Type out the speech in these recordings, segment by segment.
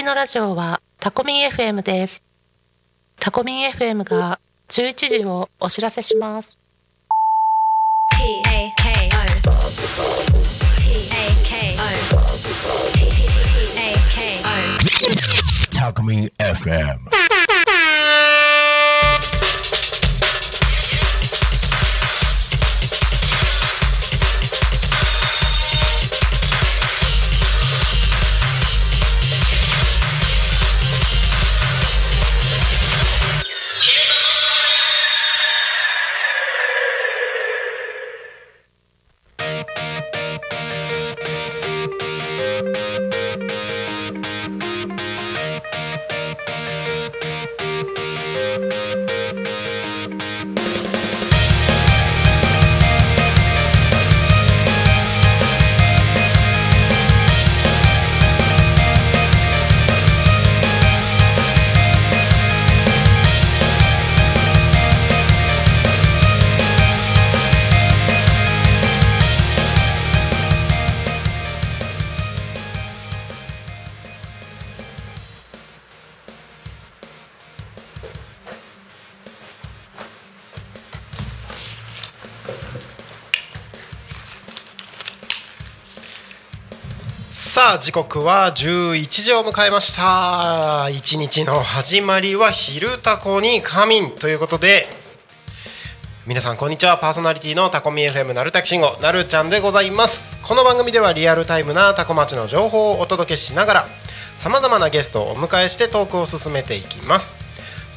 きのラジオはタコミン FM ですタコミン FM が11時をお知らせします Talk Me FM. さあ時刻は11時を迎えました。一日の始まりは「昼タコに仮眠」ということで皆さんこんにちは。パーソナリティのタコミ FM なるたきしんごなるちゃんでございます。この番組ではリアルタイムなタコ町の情報をお届けしながらさまざまなゲストをお迎えしてトークを進めていきます。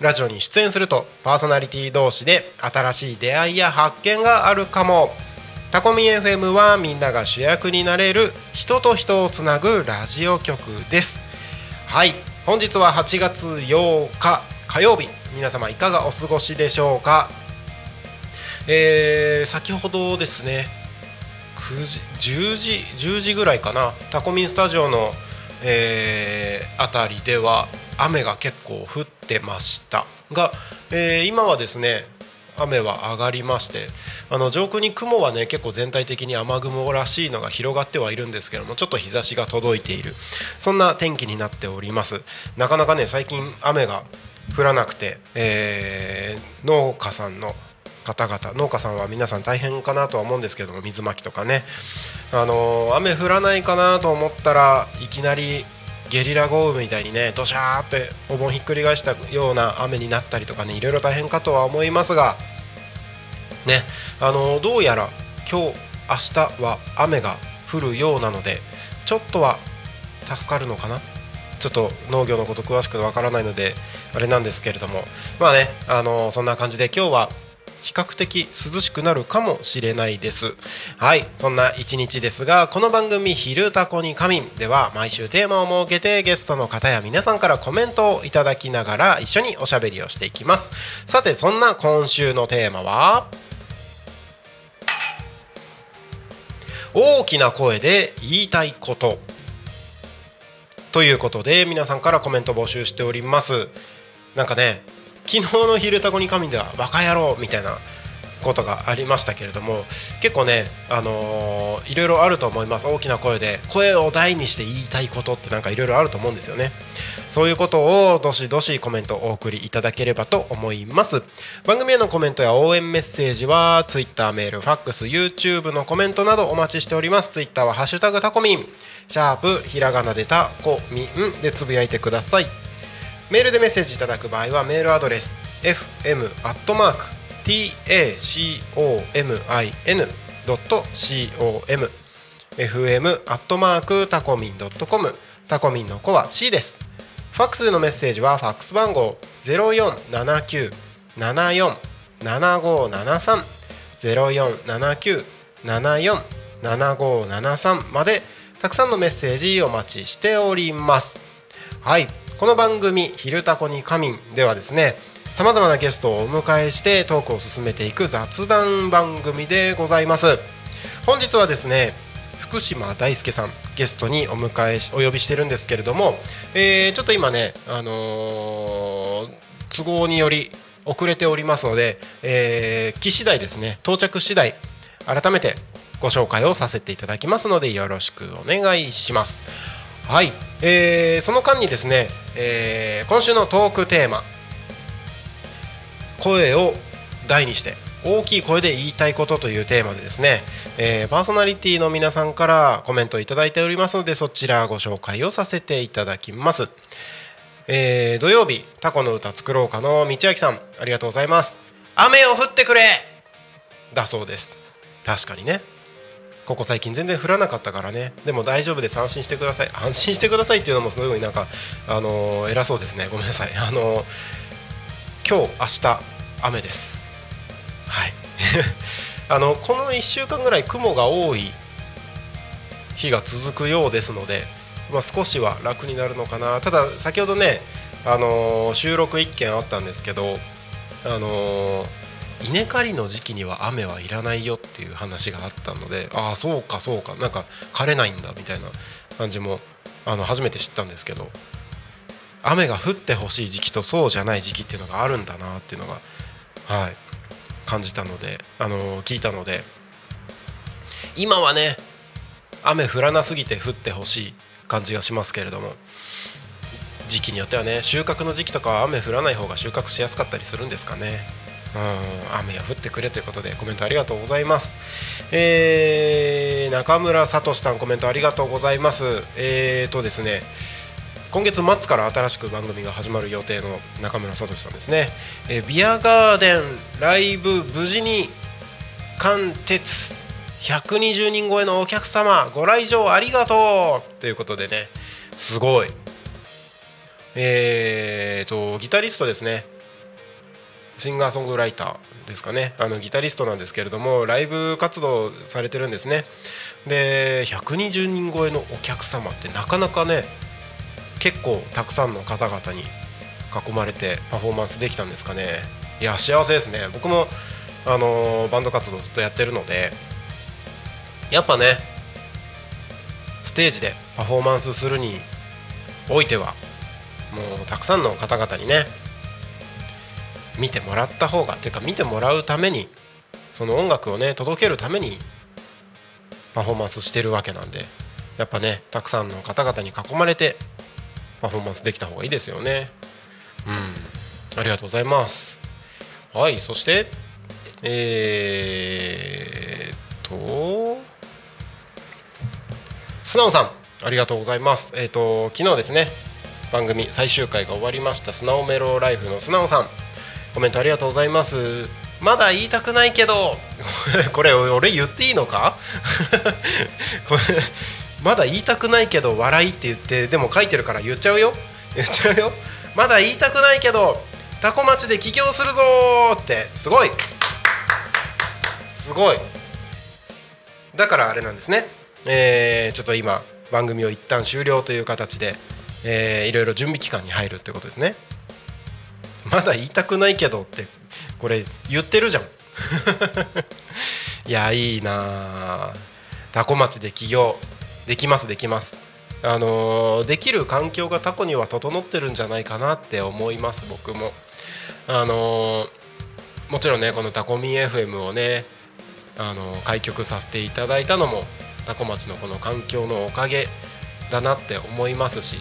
ラジオに出演するとパーソナリティ同士で新しい出会いや発見があるかも。タコミ FM はみんなが主役になれる人と人をつなぐラジオ局です。はい。本日は8月8日火曜日。皆様いかがお過ごしでしょうか？えー、先ほどですね9時10時10時ぐらいかな。タコミンスタジオの、えー、あたりでは雨が結構降ってました。が、えー、今はですね雨は上がりましてあの上空に雲はね結構全体的に雨雲らしいのが広がってはいるんですけどもちょっと日差しが届いている。そんな天気になっております。なかなかね最近雨が降らなくて、えー、農家さんの方々農家さんは皆さん大変かなとは思うんですけども水まきとかね、あのー、雨降らないかなと思ったらいきなりゲリラ豪雨みたいにねどしゃーってお盆ひっくり返したような雨になったりとかねいろいろ大変かとは思いますがねあの、どうやら今日明日は雨が降るようなのでちょっとは助かるのかな？ちょっと農業のこと詳しくわからないのであれなんですけれども。まあねあのそんな感じで今日は比較的涼しくなるかもしれないです。はいそんな一日ですがこの番組「昼タコに仮眠」では毎週テーマを設けてゲストの方や皆さんからコメントをいただきながら一緒におしゃべりをしていきます。さてそんな今週のテーマは？大きな声で言いたいこと。ということで皆さんからコメント募集しております。なんかね昨日の「昼タコに神」では「バカ野郎」みたいなことがありましたけれども結構ね、あのー、いろいろあると思います。大きな声で声を大にして言いたいことってなんかいろいろあると思うんですよね。そういうことをどしどしコメントお送りいただければと思います。番組へのコメントや応援メッセージは Twitter メールファックス YouTube のコメントなどお待ちしております。Twitter は「ハッシュタグタコミン」シャープひらがなでタコミンでつぶやいてください。メールでメッセージいただく場合はメールアドレス fm アットマーク tacomin.com fm アットマークタコミン .com タコミンの子は C です。ファックスのメッセージはファックス番号0479747573 0479747573までたくさんのメッセージお待ちしております。はい。この番組「昼タコに仮眠」ではですねさまざまなゲストをお迎えしてトークを進めていく雑談番組でございます。本日はですね福島大輔さんゲストにお迎えしお呼びしてるんですけれども、えー、ちょっと今ね、あのー、都合により遅れておりますので、えー、来次第ですね到着次第改めてご紹介をさせていただきますのでよろしくお願いします。はい、えー、その間にですね、えー、今週のトークテーマ。声を大にして大きい声で言いたいことというテーマでですね、えー、パーソナリティの皆さんからコメントをいただいておりますのでそちらご紹介をさせていただきます、えー、土曜日タコの歌作ろうかの道明さんありがとうございます。雨を降ってくれだそうです。確かにね。ここ最近全然降らなかったからね。でも大丈夫です。安心してください。安心してくださいっていうのもすごいなんかあのー、偉そうですね。ごめんなさい。あのー、今日明日雨です。はい。あのこの1週間ぐらい雲が多い日が続くようですので、まあ、少しは楽になるのかな。ただ先ほどね、あのー、収録1件あったんですけど、あのー稲刈りの時期には雨はいらないよっていう話があったのでああそうかそうかなんか枯れないんだみたいな感じもあの初めて知ったんですけど雨が降ってほしい時期とそうじゃない時期っていうのがあるんだなっていうのがはい感じたのであの聞いたので今はね雨降らなすぎて降ってほしい感じがしますけれども時期によってはね収穫の時期とかは雨降らない方が収穫しやすかったりするんですかね。うん雨が降ってくれということでコメントありがとうございます、えー、中村聡さんコメントありがとうございます。えーとですね今月末から新しく番組が始まる予定の中村聡さんですね、えー、ビアガーデンライブ無事に貫徹。120人超えのお客様ご来場ありがとう。ということでねすごい。えーとギタリストですね。シンガーソングライターですかね。あのギタリストなんですけれどもライブ活動されてるんですね。で120人超えのお客様ってなかなかね結構たくさんの方々に囲まれてパフォーマンスできたんですかね。いや幸せですね。僕もあのバンド活動ずっとやってるのでやっぱねステージでパフォーマンスするにおいてはもうたくさんの方々にね見てもらった方がというか見てもらうためにその音楽をね届けるためにパフォーマンスしてるわけなんでやっぱねたくさんの方々に囲まれてパフォーマンスできた方がいいですよね。うん。ありがとうございます。はいそしてえー、っと素直さんありがとうございます。えー、っと昨日ですね番組最終回が終わりました「素直メロライフ」の素直さん。コメントありがとうございます。まだ言いたくないけど。これ俺言っていいのか？これまだ言いたくないけど笑いって言ってでも書いてるから言っちゃうよ。言っちゃうよ。まだ言いたくないけどタコ町で起業するぞって。すごい。すごい。だからあれなんですね。えー、ちょっと今番組を一旦終了という形で、えー、いろいろ準備期間に入るってことですね。まだ言いたくないけどってこれ言ってるじゃん。いやいいな。タコ町で起業できますできます。あのー、できる環境がタコには整ってるんじゃないかなって思います僕も。あのー、もちろんねこのタコミ FM をねあのー、開局させていただいたのもタコ町のこの環境のおかげだなって思いますし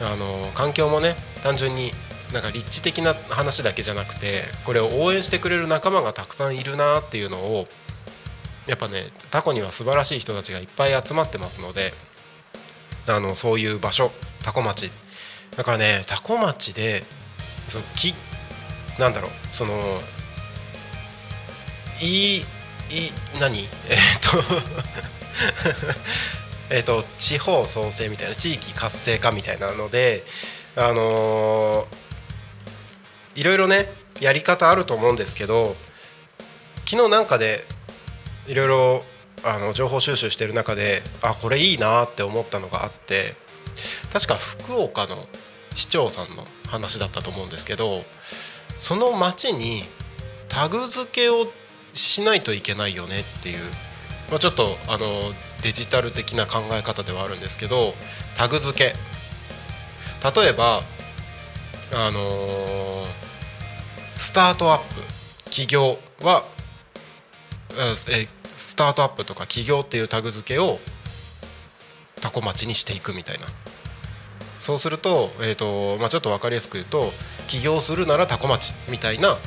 あの環境もね単純になんか立地的な話だけじゃなくてこれを応援してくれる仲間がたくさんいるなっていうのをやっぱねタコには素晴らしい人たちがいっぱい集まってますのであのそういう場所タコ町。だからねタコ町でそのきなんだろうそのいい何？えっと えっと地方創生みたいな地域活性化みたいなのであのーいろいろねやり方あると思うんですけど昨日なんかでいろいろあの情報収集してる中であこれいいなって思ったのがあって確か福岡の市長さんの話だったと思うんですけどその町にタグ付けをしないといけないよねっていう、まあ、ちょっとあのデジタル的な考え方ではあるんですけどタグ付け。例えばあのースタートアップ企業はえスタートアップとか企業っていうタグ付けをタコ町にしていくみたいな。そうすると,、えーとまあ、ちょっと分かりやすく言うと起業するならタコ町みたいな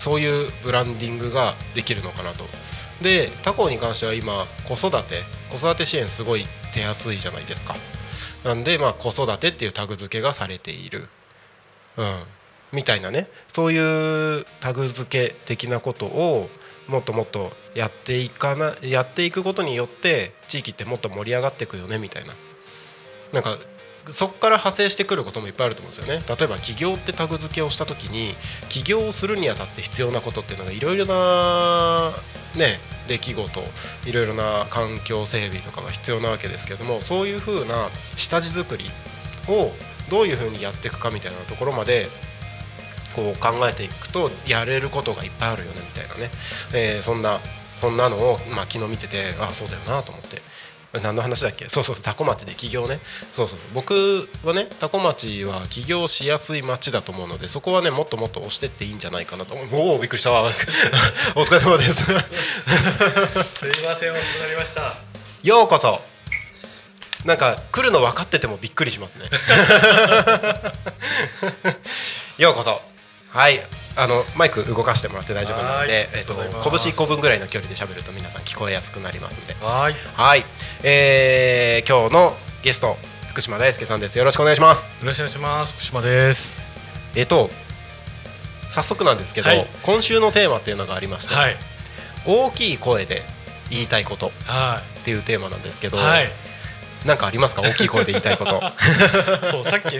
そういうブランディングができるのかなと。で他校に関しては今子育て子育て支援すごい手厚いじゃないですか。なんで、まあ、子育てっていうタグ付けがされている、うん、みたいなね。そういうタグ付け的なことをもっともっとやっていかなやっていくことによって地域ってもっと盛り上がっていくよねみたいな。なんかそこから派生してくることもいっぱいあると思うんですよね。例えば起業ってタグ付けをした時に起業をするにあたって必要なことっていうのがいろいろなね出来事いろいろな環境整備とかが必要なわけですけどもそういうふうな下地作りをどういうふうにやっていくかみたいなところまでこう考えていくとやれることがいっぱいあるよねみたいなね、えーそんなそんなのを、まあ、昨日見ててああそうだよなと思って。何の話だっけ？そうそうタコ町で起業ね。そうそう僕はねタコ町は起業しやすい町だと思うのでそこはねもっともっと押してっていいんじゃないかなと思う。おおびっくりした。お疲れ様です。すいません遅くなりました。ようこそ。なんか来るの分かっててもびっくりしますね。ようこそはい。あのマイク動かしてもらって大丈夫なのではい。えっと拳1個分ぐらいの距離で喋ると皆さん聞こえやすくなりますので。はい。はい、えー、今日のゲスト福島大輔さんです。よろしくお願いします。よろしくお願いします。福島です。えっと早速なんですけど、はい。今週のテーマっていうのがありまして、はい。大きい声で言いたいこと。っはていうテーマなんですけど、いはい。なんかありますか？大きい声で言いたいこと。そうさっき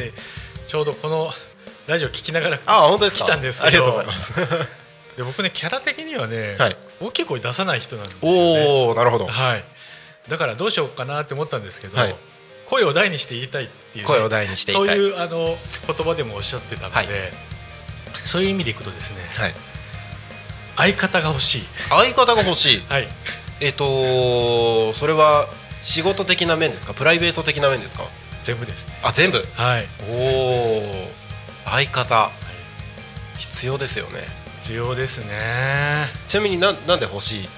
ちょうどこのラジオ聞きながらあ本当ですか？来たんですけど。ありがとうございます。で僕ねキャラ的にはね、はい。大きい声出さない人なんですよ、ね、おおなるほど。はい。だからどうしようかなって思ったんですけど、はい。声を大にして言いたいっていうね、声を大にしてそういうあの言葉でもおっしゃってたので、はい。そういう意味でいくとですねはい、相方が欲しい。相方が欲しい。はい。えっ、とそれは仕事的な面ですか？プライベート的な面ですか？全部です。ねあ全部？はい、おお相方。はい、必要ですよね。必要ですね。ちなみになんなんで欲しいっ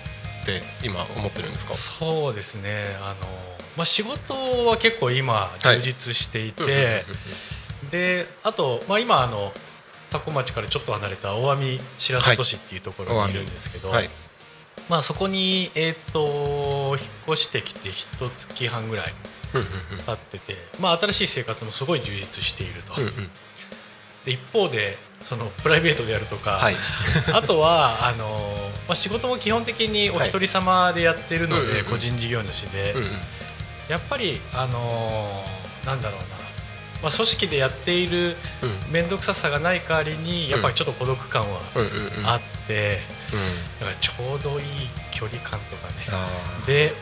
て今思ってるんですか？そうですね。あの、まあ、仕事は結構今充実していて、であと、まあ、今あの多古町からちょっと離れた大網白里市っていうところにい。るんですけど、はい。まあ、そこに、えー、と引っ越してきて一月半ぐらい経ってて、まあ、新しい生活もすごい充実していると、一方でそのプライベートであるとか、はい。あとはあの、まあ、仕事も基本的にお一人様でやってるので、はい個人事業主で、うんうん。やっぱりあのなんだろうな、まあ、組織でやっている面倒くささがない代わりにやっぱりちょっと孤独感はあって、うん。だからちょうどいい距離感とかね。あで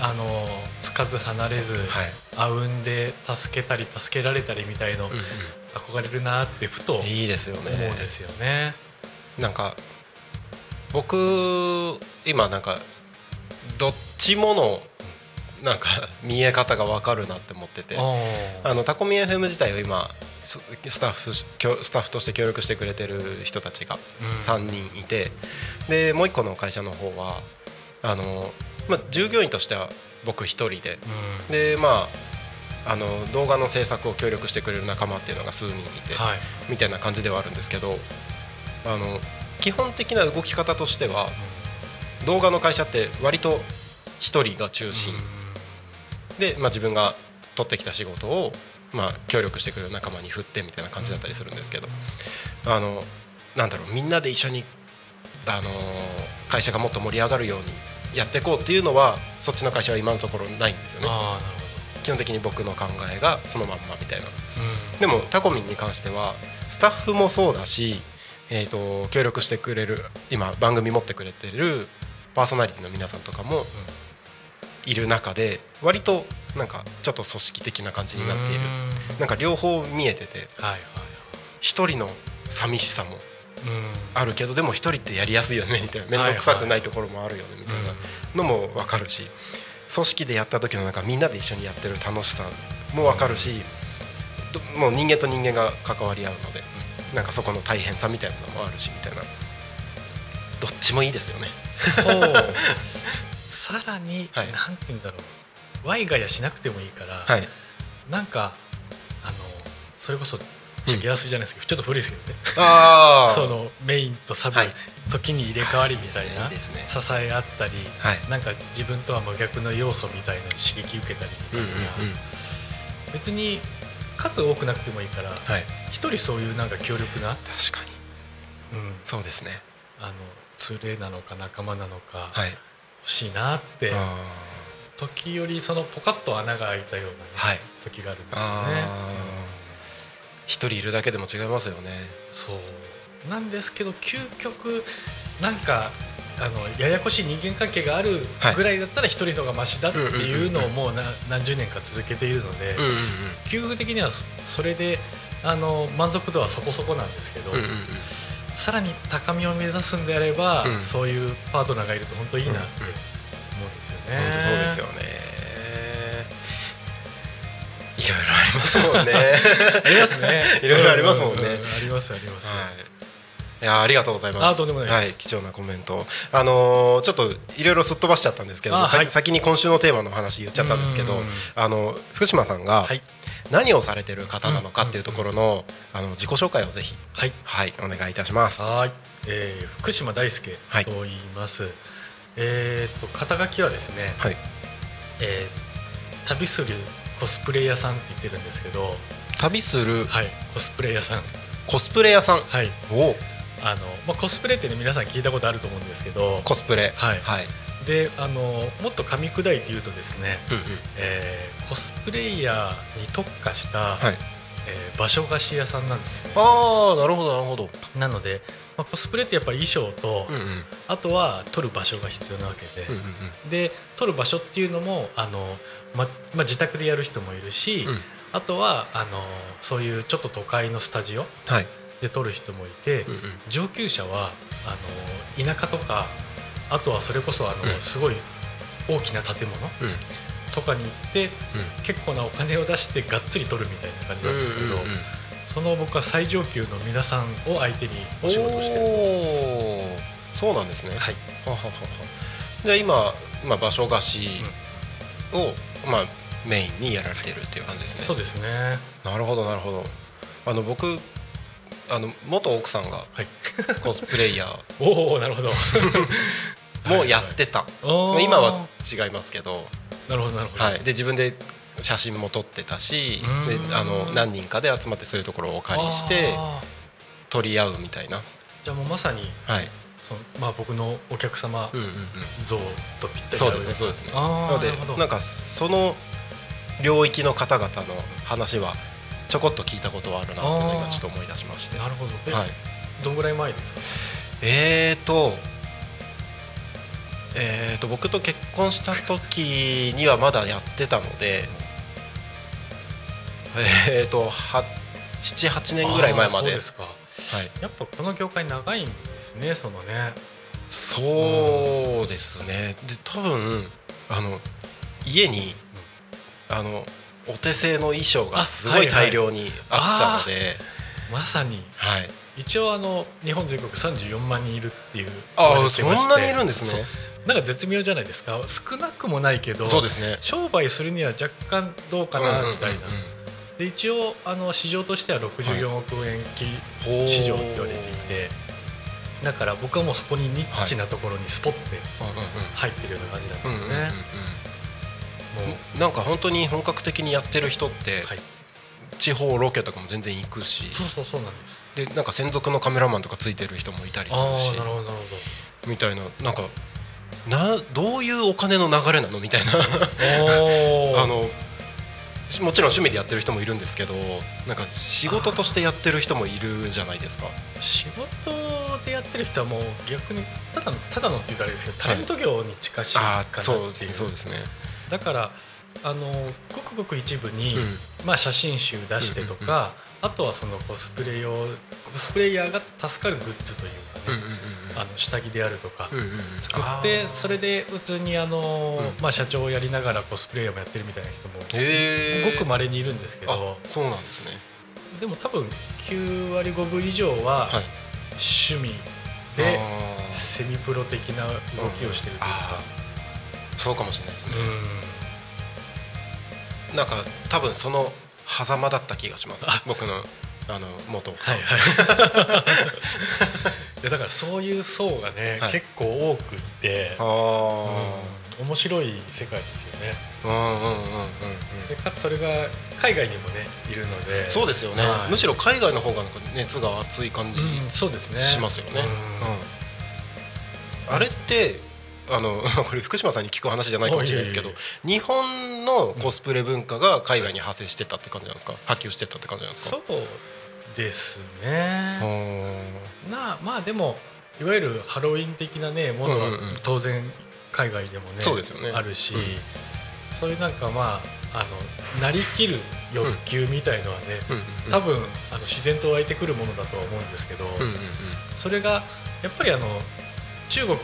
あのつかず離れず、あうんで助けたり助けられたりみたいの、憧れるなってふと思うんいいですよね。ですよね。なんか僕今なんかどっちものなんか 見え方が分かるなって思ってて。ああのタコミ FM 自体を今ススタッフスタッフとして協力してくれてる人たちがうん。3人いて、でもう一個の会社の方はあの、まあ、従業員としては僕一人で。うん。でまああの動画の制作を協力してくれる仲間っていうのが数人いて、はい。みたいな感じではあるんですけどあの基本的な動き方としては動画の会社って割と一人が中心。で、まあ、自分が取ってきた仕事を、まあ、協力してくれる仲間に振ってみたいな感じだったりするんですけどあのなんだろうみんなで一緒にあの会社がもっと盛り上がるようにやっていこうっていうのはそっちの会社は今のところないんですよね基本的に僕の考えがそのまんまみたいな。ど、でもタコミンに関してはスタッフもそうだし、えー、と協力してくれる今番組持ってくれてるパーソナリティの皆さんとかも、いる中で割となんかちょっと組織的な感じになっている。なんか両方見えてて一人の寂しさもうん。あるけどでも一人ってやりやすいよねみたいな。面倒くさくないところもあるよねみたいなのも分かるし組織でやった時のなんかみんなで一緒にやってる楽しさも分かるしどもう人間と人間が関わり合うのでなんかそこの大変さみたいなのもあるしみたいな。どっちもいいですよね。そう さらに、はい。なんて言うんだろう。ワイガヤしなくてもいいから、はい。なんかあのそれこそチェケアスじゃないですけど、ちょっと古いですけどね。あ そのメインとサブ、はい。時に入れ替わりみたいな、支え合ったり、はい。なんか自分とは真逆の要素みたいな刺激受けたりみうんたいな、うんうん。別に数多くなくてもいいからはい。一人そういうなんか強力な、確かに。うん、そうですね。あの連れなのか仲間なのか、はい。欲しいなってあ時よりそのポカッと穴が開いたような、ねはい。時があるんですよあね。ー一人いるだけでも違いますよね。そう。なんですけど究極なんかあのややこしい人間関係があるぐらいだったら一人の方がマシだっていうのをもうな何十年か続けているので、うんうん究極的にはそそれであの満足度はそこそこなんですけど、さらに高みを目指すんであれば、うん。そういうパートナーがいると本当いいなって思うんですよね。本当そうですよねいろいろありますもんね ありますね。いろいろありますもんねありますあります。はいいやありがとうございます。はい、貴重なコメント。あのーちょっといろいろすっ飛ばしちゃったんですけど、はい先に今週のテーマの話言っちゃったんですけどうん、あの福島さんがはい何をされてる方なのかっていうところのあの自己紹介をぜひはいはいお願いいたします。はい、えー福島大輔はいと言います。えっ、と肩書きはですね、はい。えー旅するコスプレ屋さんって言ってるんですけど、旅する？はい、コスプレ屋さん。コスプレ屋さん？はい、おあのまあコスプレってね皆さん聞いたことあると思うんですけど、コスプレ。はいはい。であのもっと噛み砕いて言うとですね、うんうんえーコスプレイヤーに特化した、はい。えー場所貸し屋さんなんですね。ああなるほどなるほど。なので、まあ、コスプレってやっぱ衣装と、うんうん。あとは撮る場所が必要なわけで、うんうんで撮る場所っていうのもあの、ままあ、自宅でやる人もいるし、うん。あとはあのそういうちょっと都会のスタジオはい。で撮る人もいて、うんうん。上級者はあの田舎とかあとはそれこそあの、うん。すごい大きな建物うん。とかに行って結構なお金を出してがっつり撮るみたいな感じなんですけど、うんうんうんその僕は最上級の皆さんを相手にお仕事してる。そうなんですね。はい。ははははじゃあ今、まあ、場所貸しを、まあ、メインにやられてるっていう感じですね。そうですね。なるほどなるほど。あの僕あの元奥さんがはい。コスプレイヤ おおなるほど。ー もやってた、おー今は違いますけど、なるほどなるほど、はい、で自分で写真も撮ってたしでうん。あの何人かで集まってそういうところをお借りして撮り合うみたいな、じゃあもうまさにはい。その、まあ、僕のお客様像とぴったりそうですねそうですね。なのでなんかその領域の方々の話はちょこっと聞いたことはあるなっていうのを今ちょっと思い出しまして。なるほど。え、はい、どんぐらい前ですか？えーとえーと僕と結婚した時にはまだやってたのでえーと78年ぐらい前まで。あーそうですか。はい、やっぱこの業界長いんですねそのね。そうですね。で多分あの家にあのお手製の衣装がすごい大量にあったので、まさに。はい。一応あの日本全国34万人いるっていうああそんなにいるんですね。なんか絶妙じゃないですか。少なくもないけどそうですね。商売するには若干どうかなみたいな、うんうん。うんうんで一応あの市場としては64億円きほう市場って言われていてだから僕はもうそこにニッチなところにスポッて入ってるような感じなんですね、もうなんか本当に本格的にやってる人ってはい地方ロケとかも全然行くしそうそうそうなんですでなんか専属のカメラマンとかついてる人もいたりすあるしあなるほどなるみたいななんかなどういうお金の流れなのみたいなあのしもちろん趣味でやってる人もいるんですけどなんか仕事としてやってる人もいるじゃないですか。仕事でやってる人はもう逆にただのただのっていうかあれですけどタレント業に近しいかなあっていう。あそうですねそうですね。だからあのごくごく一部に、うん。まあ、写真集出してとか、あとはそのコスプレ用コスプレイヤーが助かるグッズというあの下着であるとか、作ってそれで普通にあの、うん。まあ、社長をやりながらコスプレイヤーもやってるみたいな人もごくまれにいるんですけど。あそうなんですね。でも多分9割5分以上ははい。趣味でセミプロ的な動きをしてるというか。あ。そうかもしれないですね、うん。なんか多分その狭間だった気がします。僕のあの元奥さん。はいはい でだからそういう層がね、はい。結構多くいて、あうん面白い世界ですよね。あうんうんうんうんうん。でかつそれが海外にもねいるので。そうですよね、はい。むしろ海外の方が熱が熱い感じうんそうですね。しますよね、うん。うん。あれってあの これ福島さんに聞く話じゃないかもしれないですけど日本のコスプレ文化が海外に派生してたって感じなんですか？波及してたって感じなんですか？そうですねなあまあでもいわゆるハロウィン的なねものは当然海外でもねそうですよね。あるし、うん。そういうなんかまああのなりきる欲求みたいのはね、多分あの自然と湧いてくるものだとは思うんですけど、それがやっぱりあの中国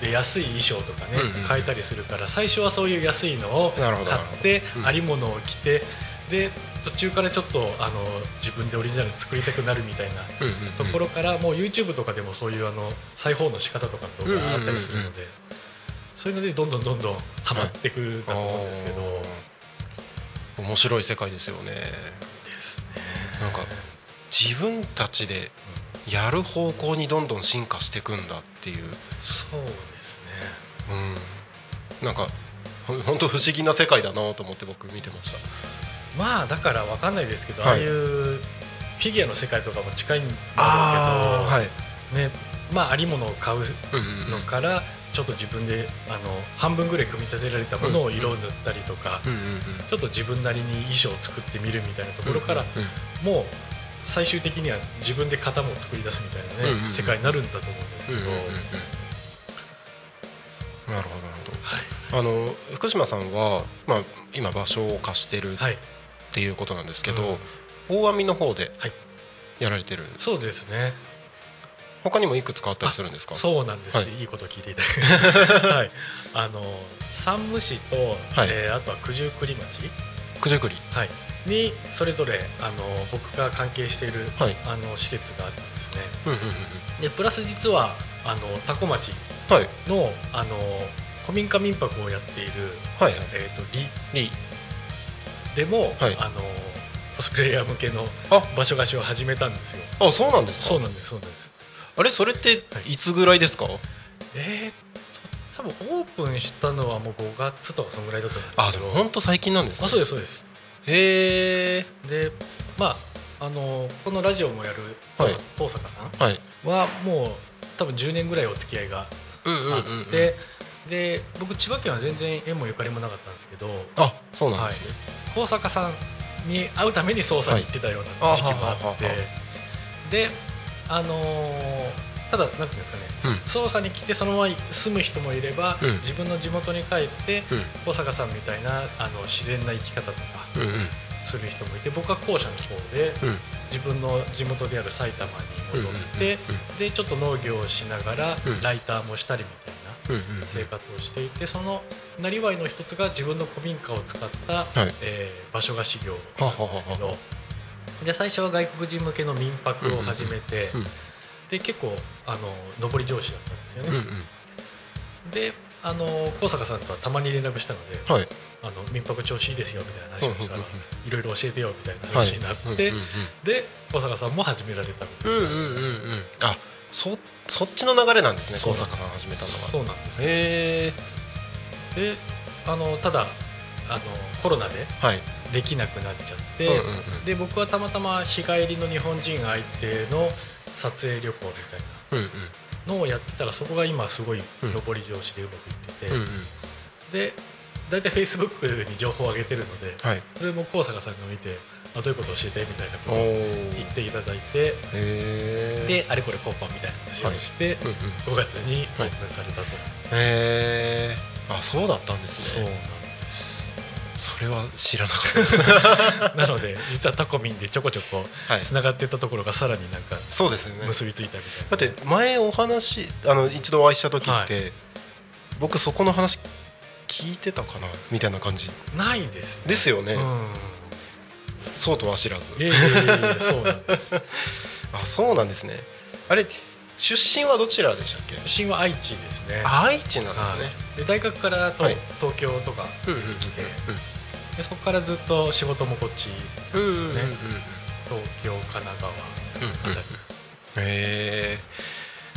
で安い衣装とかね、買えたりするから最初はそういう安いのを買ってうん。ありものを着てで途中からちょっとあの自分でオリジナル作りたくなるみたいなところからもう YouTube とかでもそういうあの裁縫の仕方とかの動画があったりするのでそういうのでどんどんどんどんハマってくるんだと思うんですけど、あー。面白い世界ですよね。ですね。なんか自分たちでやる方向にどんどん進化していくんだっていう、そうですね。うん、なんか本当不思議な世界だなと思って僕見てましたまあだからわかんないですけど、はい。ああいうフィギュアの世界とかも近いんだろうけど、はい、ねまあ、ありものを買うのからちょっと自分であの半分ぐらい組み立てられたものを色を塗ったりとか、ちょっと自分なりに衣装を作ってみるみたいなところから、もう最終的には自分で型も作り出すみたいなね、世界になるんだと思うんですけど、なるほどなるほど。あの福島さんは、まあ、今場所を貸してるっはい、ていうことなんですけど、うん。大網の方ではい。やられてるそうですね。他にもいくつかあったりするんですか？そうなんです、はい。い、いことを聞いていただ はい。あの山武市と、はい。えーあとは九十九里町、九十九里。はい、にそれぞれあの僕が関係している、はい。あの施設があってですね。うんうんうんでプラス実はあの多古町のあの古民家民泊をやっている、はい。はいえー、とリリでも、はい。あのコスプレイヤー向けのあ。場所貸しを始めたんですよ。あそうなんですか？そうなんですそうなんです。あれそれってい。つぐらいですか、えー、と多分オープンしたのはもう5月とかそのぐらいだと思うんあでも本当最近なんですね。あそうですそうです。へえでまああのこのラジオもやるはい。登坂さんはい。はもう多分10年ぐらいお付き合いがうんうんうん、あっうん、て、で僕千葉県は全然縁もゆかりもなかったんですけどあそうなんですね、高坂さんに会うために捜査に行ってたようはない時期もあって、あははははであのーただなんていうんですかね。うん。捜査に来てそのまま住む人もいれば、うん。自分の地元に帰ってうん。高坂さんみたいなあの自然な生き方とかうんうん。する人もいて僕は後者の方でうん。自分の地元である埼玉に戻って、でちょっと農業をしながらうん。ライターもしたりみたいな。うんうんうん生活をしていてそのなりわいの一つが自分の古民家を使った、はい。えー場所貸し業ははなんですけどは。はで最初は外国人向けの民泊を始めて、うんうんで結構あの上り調子だったんですよね、うんうん。であの高坂さんとはたまに連絡したので、はい。あの民泊調子いいですよみたいな話をしたら、うんうんうんいろいろ教えてよみたいなはい話になって、うんうんで高坂さんも始められたみたいな。うんうんうんうんうん。あそそっちの流れなんですね高坂さん始めたのは。そうなんですへえであのただあのコロナではい。できなくなっちゃって、うんうんうん。で僕はたまたま日帰りの日本人相手の撮影旅行みたいなのをやってたらそこが今すごいうん。上り調子でうまくいってて、うんうん。で大体フェイスブックに情報を上げてるのではい。それも高坂さんが見てあどういうことを教えてみたいなことおをー。言っていただいてであれこれこうこうみたいな話をして、うんうん5月にオープンされたと、へえあそうだったんですね。そうなんです。それは知らなかったです。なので実はタコミンでちょこちょこはい。つながっていったところがさらになんかそうですよね。結びついたみたいな、だって前お話あの一度お会いした時って、僕そこの話聞いてたかな？みたいな感じ。ないですね。ですよね、うんそうとは知らず。いやいやそうなんです。あそうなんですね。あれ出身はどちらでしたっけ？出身は愛知ですね。愛知なんですね、はい。で大学からと、はい。東京とかうんうんうんでそこからずっと仕事もこっちうんうんうんうんうん。ね東京神奈川あたり、へえ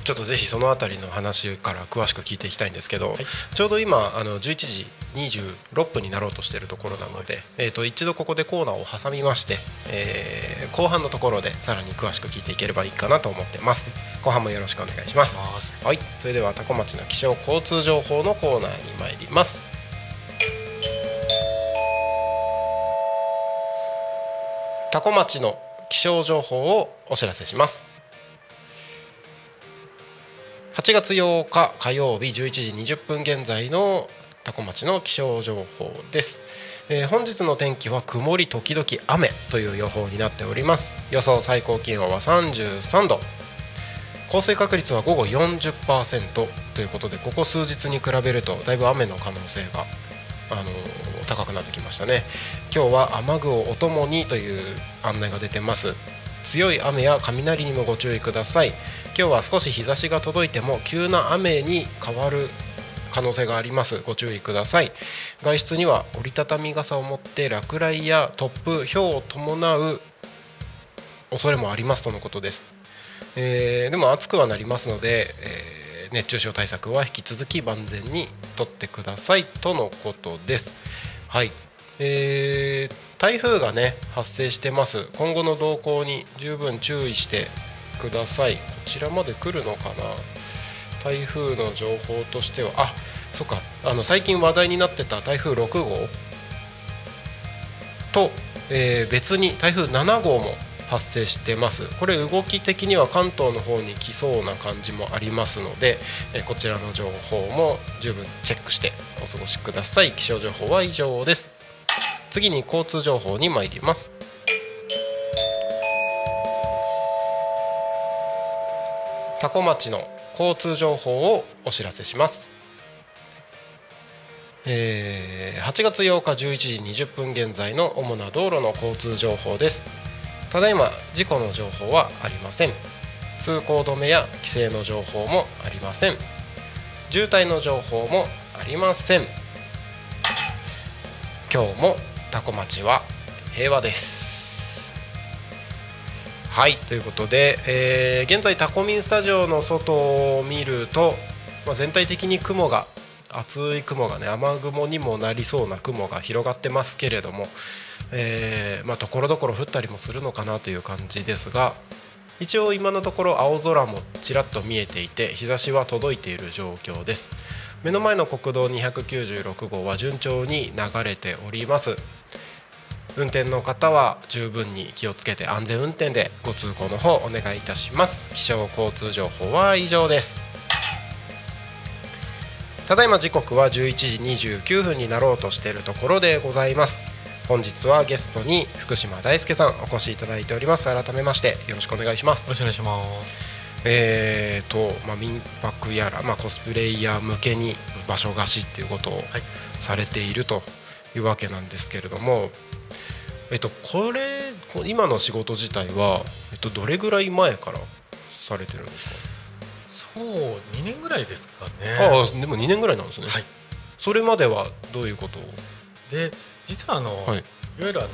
ちょっとぜひそのあたりの話から詳しく聞いていきたいんですけど、はい。ちょうど今あの11時26分になろうとしているところなので、えー、と一度ここでコーナーを挟みまして、えー後半のところでさらに詳しく聞いていければいいかなと思ってます。後半もよろしくお願いします。ます。はい。それでは多古町の気象交通情報のコーナーに参ります。多古町の気象情報をお知らせします8月8日火曜日11時20分現在の多古町の気象情報です、えー本日の天気は曇り時々雨という予報になっております。予想最高気温は33度。降水確率は午後40%ということでここ数日に比べるとだいぶ雨の可能性が、あのー高くなってきましたね。今日は雨具をお供にという案内が出てます。強い雨や雷にもご注意ください。今日は少し日差しが届いても急な雨に変わる可能性があります。ご注意ください。外出には折りたたみ傘を持って落雷や突風ひょうを伴う恐れもありますとのことです。えーでも暑くはなりますので、えー熱中症対策は引き続き万全にとってくださいとのことです。はい、えー台風がね発生してます。今後の動向に十分注意してください。こちらまで来るのかな？台風の情報としては。あそっか。あの最近話題になってた台風6号？と、えー別に台風7号も発生してます。これ動き的には関東の方に来そうな感じもありますので、えーこちらの情報も十分チェックしてお過ごしください。気象情報は以上です。次に交通情報に参ります。多古町の交通情報をお知らせします。えー8月8日11時20分現在の主な道路の交通情報です。ただいま事故の情報はありません。通行止めや規制の情報もありません。渋滞の情報もありません。今日もタコ町は平和です。はい。ということで、えー現在タコミンスタジオの外を見ると、まあ、全体的に雲が厚い雲がね雨雲にもなりそうな雲が広がってますけれどもえまあところどころ降ったりもするのかなという感じですが一応今のところ青空もちらっと見えていて日差しは届いている状況です。目の前の国道296号は順調に流れております。運転の方は十分に気をつけて安全運転でご通行の方お願いいたします。気象交通情報は以上です。ただいま時刻は11時29分になろうとしているところでございます。本日はゲストに福島大輔さんお越しいただいております。改めましてよろしくお願いします。よろしくお願いします。えーと、まあ、民泊やら、まあ、コスプレイヤー向けに場所貸しっていうことをはい。されているというわけなんですけれども、えっと、これこ今の仕事自体は、えっと、どれぐらい前からされてるんですか、そう2年ぐらいですかね。ああでも2年ぐらいなんですね、はい。それまではどういうことを？で実はあの、はい。い、わゆるあの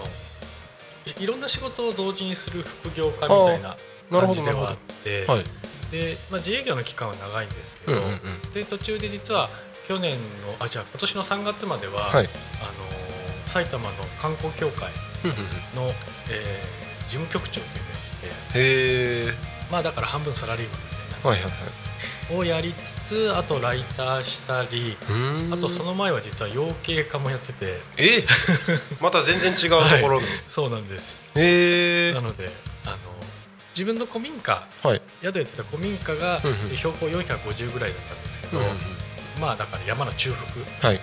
いいろんな仕事を同時にする副業家みたいな感じではあってはい。で、まあ、自営業の期間は長いんですけど、うんうんうん。で途中で実は去年のあじゃあ今年の3月までは、はい。あの埼玉の観光協会の、えー事務局長というのをやってへえまあだから半分サラリーマンみたいな。はいはいはい。をやりつつあとライターしたりあとその前は実は養鶏家もやってて。え？また全然違うところの、そうなんです。へえなのであの自分の古民家はい。宿やってた古民家が標高450ぐらいだったんですけど、うんうん。まあだから山の中腹。はい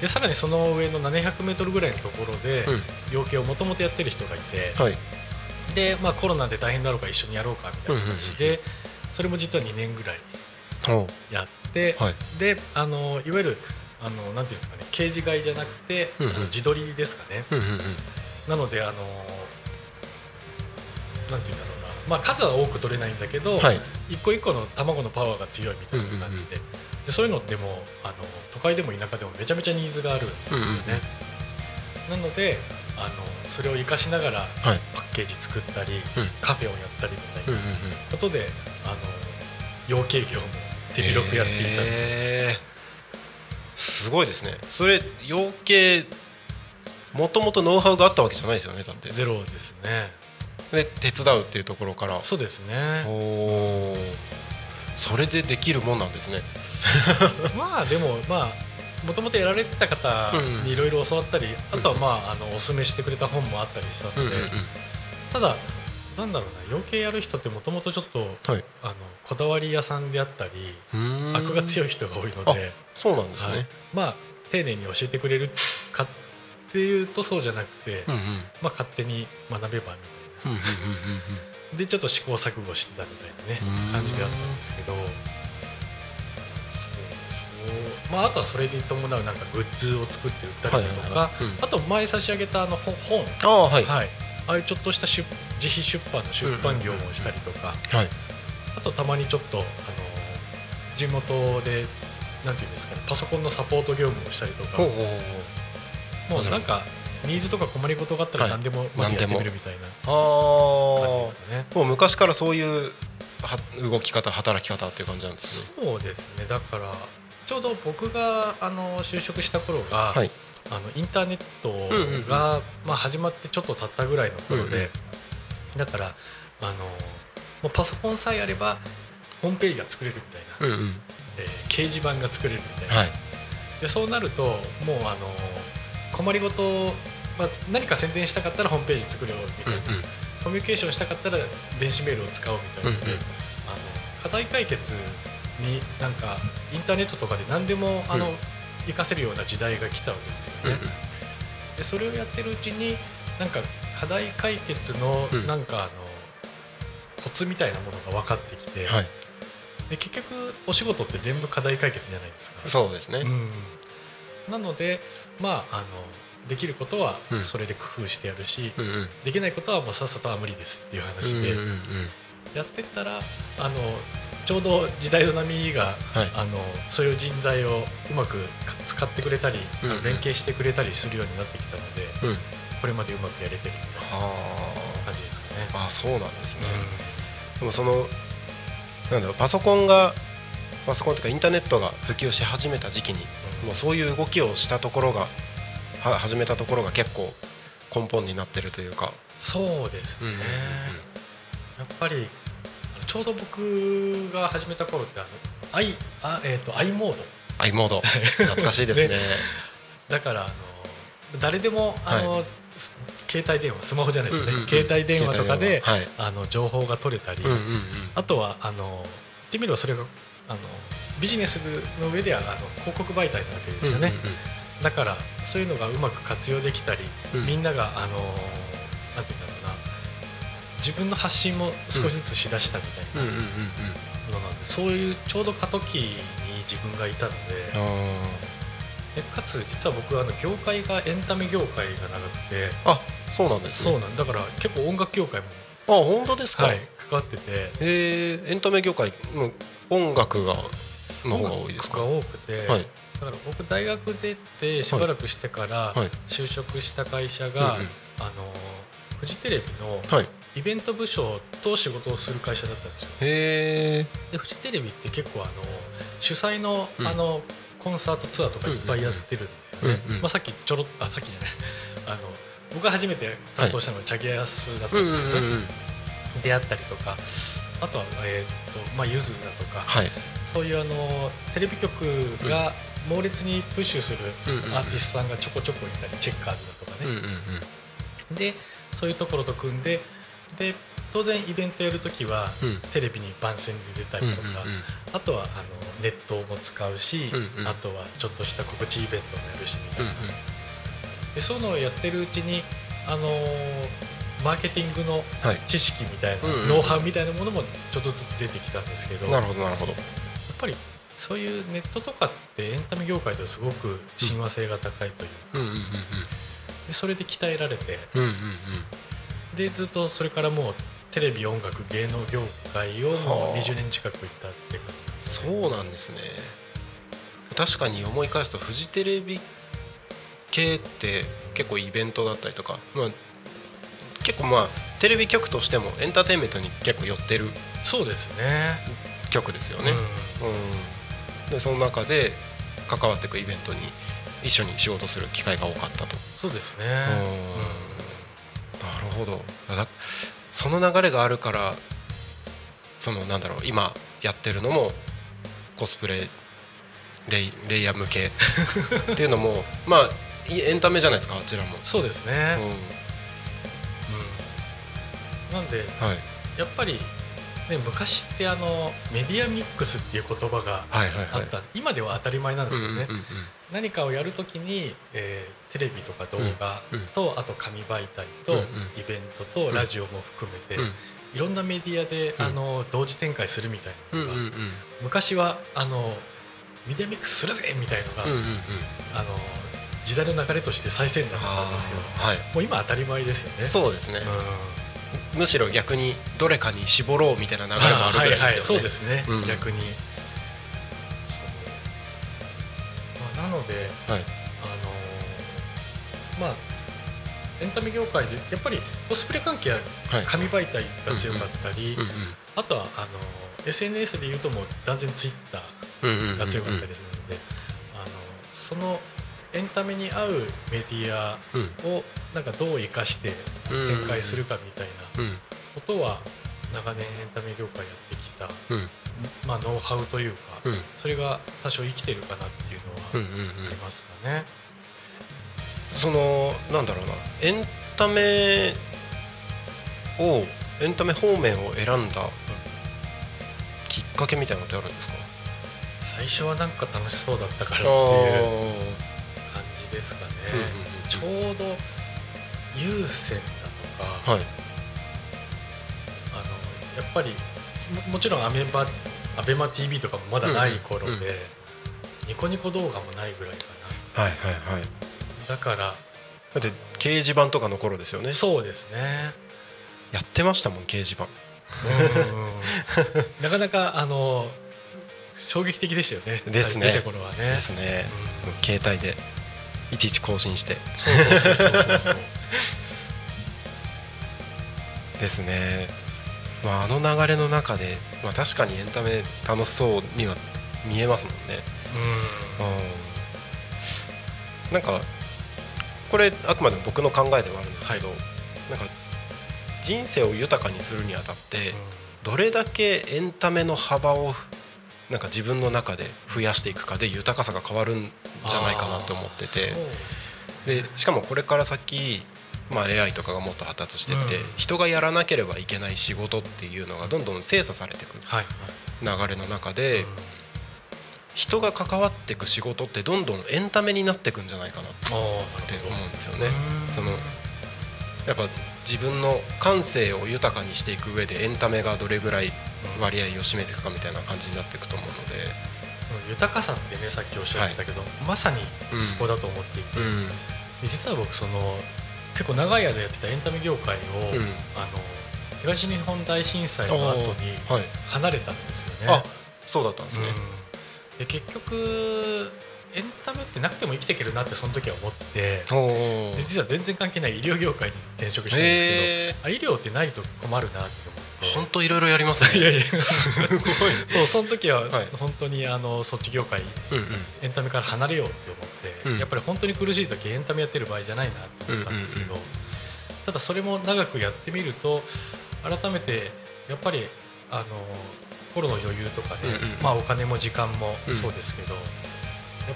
でさらにその上の 700m ぐらいのところでうん。養鶏をもともとやってる人がいて、はい。で、まあ、コロナで大変だろうから一緒にやろうかみたいな話で、それも実は2年ぐらいおやって、はい。であのいわゆるあのなんていうんですかねケージ飼いじゃなくて、うんうん。あの自撮りですかね、うんうんうん。なのであのなんていうんだろうな、まあ、数は多く取れないんだけど、はい。一個一個の卵のパワーが強いみたいな感じで,、でそういうのでもあの都会でも田舎でもめちゃめちゃニーズがあるんですよね、なのであのそれを生かしながらはい。パッケージ作ったり、うん。カフェをやったりみたいなうんうんうん。ことで、あの養鶏業も手広くやっていた、すごいですね。それ養鶏もともとノウハウがあったわけじゃないですよねだって。ゼロですね。で手伝うっていうところから。そうですおね。おそれでできるもんなんですね まあでもまあもともとやられてた方にいろいろ教わったり、あとはまああのおすすめしてくれた本もあったりしたので、ただなんだろうな養鶏やる人ってもともとちょっとはい。あのこだわり屋さんであったりうーん。悪が強い人が多いので、そうなんですはい。ね、まあ丁寧に教えてくれるかっていうとそうじゃなくて、うんうん。まあ、勝手に学べばみたいな。でちょっと試行錯誤してたみたいなねうん。感じであったんですけどまああとはそれに伴うなんかグッズを作って売ったりだとか、はいはいはい。うん。あと前差し上げたあの本本。ああはい。はい、ああいうちょっとした出自費出版の出版業をしたりとか、はい。あとたまにちょっとあの地元でなんていうんですかねパソコンのサポート業務をしたりとか。ほうほうほうほう。もうなんかニーズとか困りごとがあったらはい。何でもまずやってみるみたいな感じあですかね。あもう昔からそういうは動き方働き方っていう感じなんですね。そうですね。だからちょうど僕があの就職した頃が、はい。あのインターネットうんうんうん。が、まあ、始まってちょっと経ったぐらいの頃で、うんうんだからあのもうパソコンさえあればホームページが作れるみたいな、うんうん。えー掲示板が作れるみたいな、はい。でそうなるともうあの困りごと、まあ、何か宣伝したかったらホームページ作るよみたいな、コミュニケーションしたかったら電子メールを使おうみたいなので、うんうん。あの課題解決になんかインターネットとかで何でもあの、うん活かせるような時代が来たわけですよね。でそれをやってるうちになんか課題解決のうん。なんかあの、コツみたいなものが分かってきて、はい。で結局お仕事って全部課題解決じゃないですか。そうですね。うん、なのでまああのできることはうん。それで工夫してやるし、うんうん。できないことはもうさっさとは無理ですっていう話でうんうんうんやってったらあのちょうど時代の波がはい。あのそういう人材をうまく使ってくれたり、うんうん。連携してくれたりするようになってきたのでうん。これまでうまくやれてるみたいなは感じですかね。ああそうなんですね。でもそのなんだろうパソコンがパソコンというかインターネットが普及し始めた時期にもうそういう動きをしたところがは始めたところが結構根本になってるというか。そうですね、やっぱりちょうど僕が始めた頃ってあの i, あ、えー、と i モード i モード懐かしいですね。ね。だからあの誰でもあの、す携帯電話スマホじゃないですよね、うんうんうん。携帯電話とかで、携帯電あの情報が取れたり、うんうんうん。あとはあの言ってみればそれがあのビジネスの上ではあの広告媒体なわけですよね、だからそういうのがうまく活用できたり、うん。みんながあの自分の発信も少しずつしだしたみたいなのなんで、そういうちょうど過渡期に自分がいたのででかつ実は僕はあの業界がエンタメ業界が長くてあそうなんですね。そうなんだから結構音楽業界も、あ本当ですか、はい、関わってて。えー。エンタメ業界の音楽がの方が多いですか？音楽が多くて、はい。だから僕大学出てしばらくしてからはい。就職した会社が、あのフジテレビのはいイベント部署と仕事をする会社だったんですよ。へえでフジテレビって結構あの主催の,、うん。あのコンサートツアーとかいっぱいやってるんですよね、まあ、さっきちょろっあさっきじゃない。あの僕が初めて担当したのがチャゲアスだったうんですよね、うんうんであったりとか。あとは、えーとまあ、ゆずだとか、はい。そういうあのテレビ局が猛烈にプッシュするアーティストさんがちょこちょこいたりチェッカーズだとかね、でそういうところと組んでで当然イベントやるときは、うん。テレビに番宣で出たりとか、あとはあのネットも使うし、あとはちょっとした告知イベントもやるしみたうんいな、でそういうのをやってるうちにあのーマーケティングのはい。知識みたいな、ノウハウみたいなものもちょっとずつ出てきたんですけどなやっるほどなるほど。ぱりそういうネットとかってエンタメ業界ではすごく親和性が高いという、うんうんうん。でそれで鍛えられてうんうんうんでずっとそれからもうテレビ音楽芸能業界をもはあ。う20年近く行ったっていうね。そうなんですね。確かに思い返すとフジテレビ系って結構イベントだったりとか、まあ、結構まあテレビ局としてもエンターテインメントに結構寄ってるそうですね。局ですよね、うん。うん、でその中で関わっていくイベントに一緒に仕事する機会が多かったと、そうですね。うんほど。だその流れがあるからそのなんだろう今やってるのもコスプレレイレイヤー向け っていうのもまあいエンタメじゃないですかあちらも、そうですね、うん。うん。なんではい、やっぱり、ね、昔ってあのメディアミックスっていう言葉がはいはいはい。あった、今では当たり前なんですけどね、うんうんうん何かをやるときに、えーテレビとか動画と、あと紙媒体と、イベントとラジオも含めて、うん。いろんなメディアで、うん。あの同時展開するみたいなのが、昔はあのメディアミックスするぜみたいのが、あの時代の流れとして最先端だったんですけどはい。もう今当たり前ですよね。そうですね、うん。むしろ逆にどれかに絞ろうみたいな流れもあるぐらいですよね、はいはい、そうですね、うん。逆に。まあ、なのではい。あのーまあエンタメ業界でやっぱりコスプレ関係ははい。紙媒体が強かったり、うんあとはあのー SNS でいうともう断然ツイッターが強かったりするので、あのそのエンタメに合うメディアうん。をなんかどう生かして展開するかみたいなうんことは長年エンタメ業界やってきた、うん。まあ、ノウハウというか、うん。それが多少生きてるかなっていううんのはありますかね。そのなんだろうな。エンタメをエンタメ方面を選んだきっかけみたいなのってあるんですか？最初はなんか楽しそうだったからってあいう感じですかね、ちょうど有線だとか、はい。あのやっぱりももちろんアメバアベマ t v とかもまだない頃で、うんうんうんニコニコ動画もないぐらいかはいはいはい。なだからだって掲示板とかの頃ですよね。そうですね。やってましたもん掲示板。うんなかなかあの衝撃的でしたよね。ですね。出た頃はね。ですね。うん。携帯でいちいち更新して。そうそうそうそうそうそう。ですね、まあ、あの流れの中で、まあ、確かにエンタメ楽しそうには見えますもんね。うん。なんかこれあくまでも僕の考えではあるんですけど、なんか人生を豊かにするにあたってどれだけエンタメの幅をなんか自分の中で増やしていくかで豊かさが変わるんじゃないかなと思っててでしかもこれから先、まあ、AI とかがもっと発達していって、うん。人がやらなければいけない仕事っていうのがどんどん精査されていくはい。流れの中で、うん人が関わっていく仕事ってどんどんエンタメになっていくんじゃないかなって思うんですよね。うん。そのやっぱ自分の感性を豊かにしていく上でエンタメがどれぐらい割合を占めていくかみたいな感じになっていくと思うので、豊かさってねさっきおっしゃってたけど、まさにそこだと思っていて、うん。で実は僕その結構長い間やってたエンタメ業界を、うん。あの東日本大震災の後にはい、離れたんですよね。あそうだったんですね。うんで結局エンタメってなくても生きていけるなってその時は思っておで実は全然関係ない医療業界に転職したんですへけどあ医療ってないと困るなって思って。本当いろいろやりますね。いやいやすごい。そうその時ははい。本当にあのそっち業界うんうん。エンタメから離れようって思って、うん。やっぱり本当に苦しい時エンタメやってる場合じゃないなと思ったんですけど、ただそれも長くやってみると改めてやっぱりあの心の余裕とかね、うんうん。まあ、お金も時間もうん。そうですけど、やっ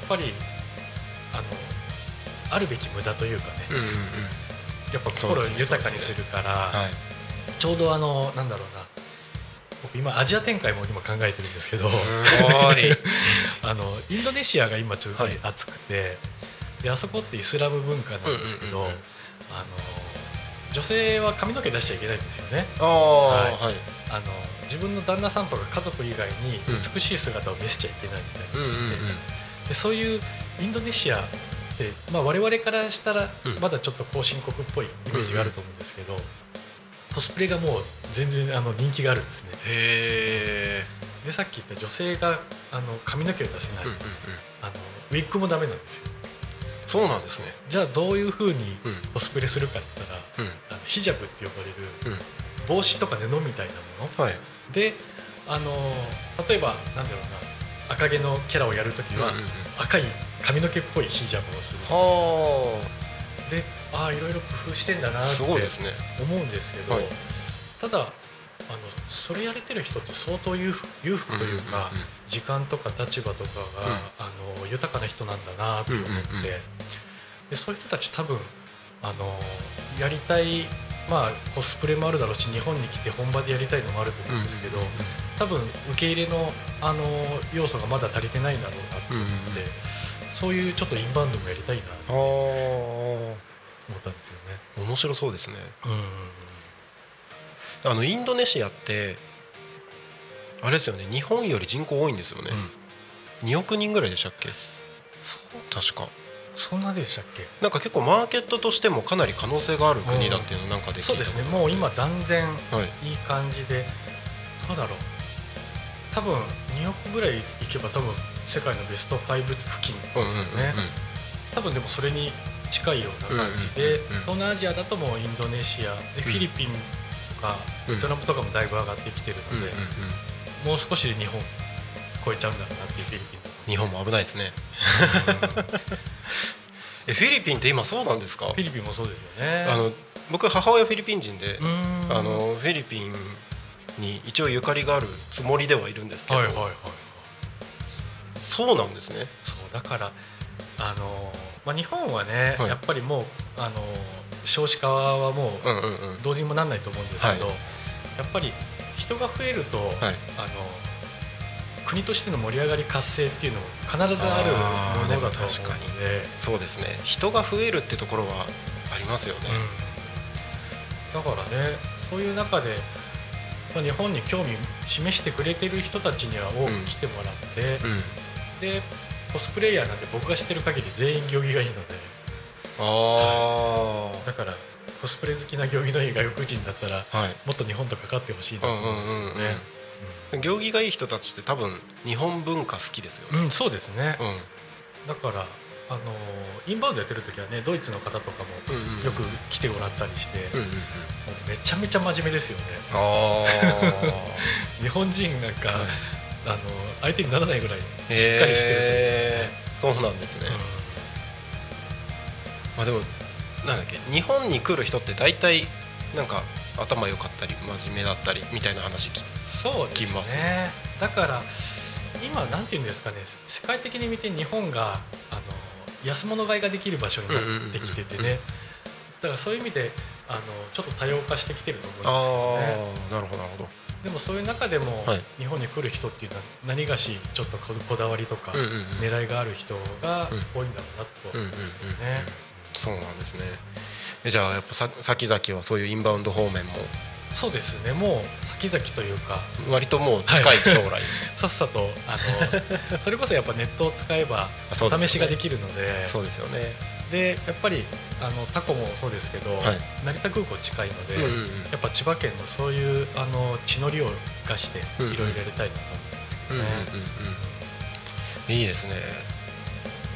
ぱりあのあるべき無駄というかね、うんうんうん。やっぱ心豊かにするから、はい。ちょうどあのなんだろうな僕今アジア展開も今考えてるんですけどすごい。あのインドネシアが今ちょっと熱くて、であそこってイスラム文化なんですけど、うんうんうんうん。あの女性は髪の毛出しちゃいけないんですよね。ははい。い、あの自分の旦那さんとか家族以外にうん。美しい姿を見せちゃいけないみたいな、うんうんうん。でそういうインドネシアって、まあ、我々からしたらうん。まだちょっと後進国っぽいイメージがあると思うんですけど、コスプレがもう全然あの人気があるんですね。へえ、でさっき言った女性があの髪の毛を出せない、うんうんうん、あのウィッグもダメなんですよ。そうなんですね。じゃあどういうふうにうん。コスプレするかって言ったら、うん。あのヒジャブって呼ばれるうん帽子とか布みたいなもの？はい。であの例えばなんだろうな。赤毛のキャラをやるときは、うんうんうん。赤い髪の毛っぽいヒジャブをするはでああいろいろ工夫してんだなあって思うんですけど、はい。ただあのそれやれてる人って相当裕福裕福というか、うんうんうん時間とか立場とかが、あの豊かな人なんだなと思って、うんうんうんでそういう人たち多分あのやりたいまあコスプレもあるだろうし日本に来て本場でやりたいのもあると思うんですけど、うん。うんうん多分受け入れのあの要素がまだ足りてないんだろうなと思って、うんうん。うんそういうちょっとインバウンドもやりたいなとあ思ったんですよね。あ面白そうですね。うんうんうん。あのインドネシアってあれですよね日本より人口多いんですよね、2億人ぐらいでしたっけ？そう。確かそんなでしたっけ？なんか結構マーケットとしてもかなり可能性がある国だっていうのなんかで聞いたそうですねもう今断然はいいい感じで。どうだろう？多分2億ぐらいいけば多分世界のベスト5付近ですようんうんうんうん。ね多分でもそれに近いような感じでうんうんうんうん東南アジアだともうインドネシアでフィリピンとかうん。ベトナムとかもだいぶ上がってきてるうんうんうん。のでもう少しで日本超えちゃうんだろうなっていうフィリピン日本も危ないですね。えフィリピンって今そうなんですか？フィリピンもそうですよね。あの僕母親フィリピン人であのフィリピンに一応ゆかりがあるつもりではいるんですけど、はいはいはい。そうなんですね。そうだからあの、まあ、日本はね、はい。やっぱりもうあの少子化はもううんうんうん。どうにもなんないと思うんですけど、はい。やっぱり人が増えると、はい。あの国としての盛り上がり活性っていうのも必ずあるものだと思うので。も確かに。で、そうですね。人が増えるってところはありますよね、うん、だからねそういう中で、まあ、日本に興味示してくれてる人たちには多く来てもらって、うん。でコスプレイヤーなんて僕が知ってる限り全員行儀がいいので。あだからコスプレ好きな行儀のいい外国人だったらあはい。もっと日本とかかってほしいなと思うんですよね。行儀がいい人たちって多分日本文化好きですよね。うん、そうですね。うん。だからあのインバウンドやってる時はねドイツの方とかもうんうんよく来てもらったりして、うんうんうん。もうめちゃめちゃ真面目ですよね。あ 日本人なんか、あの相手にならないぐらいしあっかりしてるというへー。そうなんですね、かね。まあでもなんだっけ日本に来る人って大体なんか頭良かったり真面目だったりみたいな話聞うんそうできますすね。だから今なんていうんですかね世界的に見て日本があの安物買いができる場所になってきててね。だからそういう意味であのちょっと多様化してきてると思うんですあよね。あなるほどなるほどでもそういう中でも、はい日本に来る人っていうのは何がしちょっとここだわりとか、うんうんうん狙いがある人がうん多いんだろうなと思うんですよね。そうなんですねえじゃあやっぱさ先々はそういうインバウンド方面も。そうですね。もう先々というか。割ともう近い将来、さっさとあの それこそやっぱネットを使えばお試しができるので。そうですよね。でやっぱりあのタコもそうですけど、はい。成田空港近いので、うんうんうん。やっぱ千葉県のそういうあの地の利を生かしていろいろやりたいなと思うんですけうんうんどね。うん。いいですね。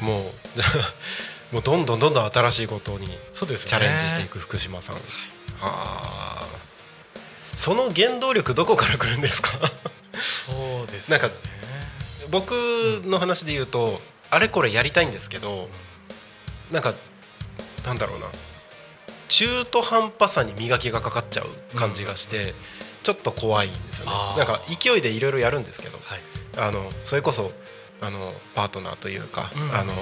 もうもうどんどんどんどん新しいことにそうですね。チャレンジしていく福島さん、はあその原動力どこから来るんですか？そうですなんかね僕の話で言うとあれこれやりたいんですけどなんかなんだろうな。中途半端さに磨きがかかっちゃう感じがして、ちょっと怖いんですよね。なんか勢いでいろいろやるんですけどはい。あのそれこそあのパートナーというか、うん。あの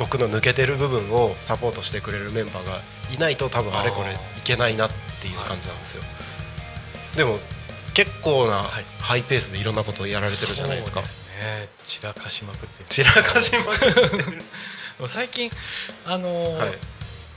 僕の抜けてる部分をサポートしてくれるメンバーがいないと多分あれこれいけないなっていう感じなんですよ。でも結構なはい。ハイペースでいろんなことをやられてるじゃないですか。そうですね。散らかしまくって散らかしまくって最近あのーはい。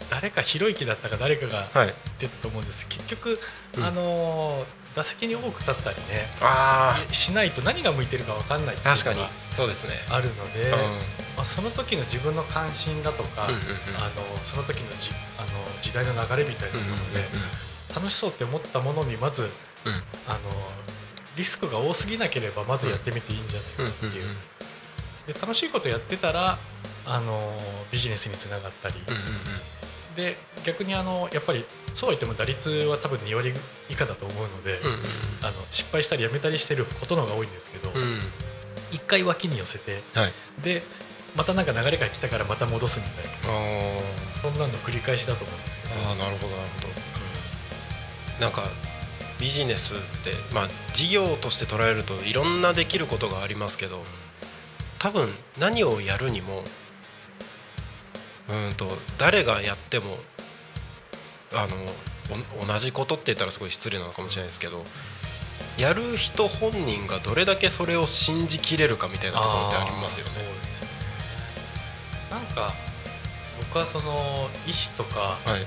誰かひろゆきだったか誰かがはい。出たと思うんです。結局、うん。あのー打席に多く立ったりねあしないと何が向いてるか分かんないってあ確かに。いうのがあるので、うん。まあ、その時の自分の関心だとか、うんうんうん。あのその時のじあの時代の流れみたいなもので、楽しそうって思ったものにまずうん。うんあのリスクが多すぎなければまずやってみていいんじゃないかっていう、で楽しいことやってたらあのビジネスにつながったり、うんうんで逆にあのやっぱりそうは言っても打率は多分2割以下だと思うので、うんうんあの失敗したりやめたりしてることの方が多いんですけど、うん。うん一回脇に寄せてはい。でまたなんか流れが来たからまた戻すみたいな。あそんなの繰り返しだと思うんですけど、ーあーなるほどなるほど。なんかビジネスってまあ事業として捉えるといろんなできることがありますけど多分何をやるにもうんと誰がやってもあのお同じことって言ったらすごい失礼なのかもしれないですけどやる人本人がどれだけそれを信じきれるかみたいなところってありますよね。そうですね。なんか僕はその意志とかはい。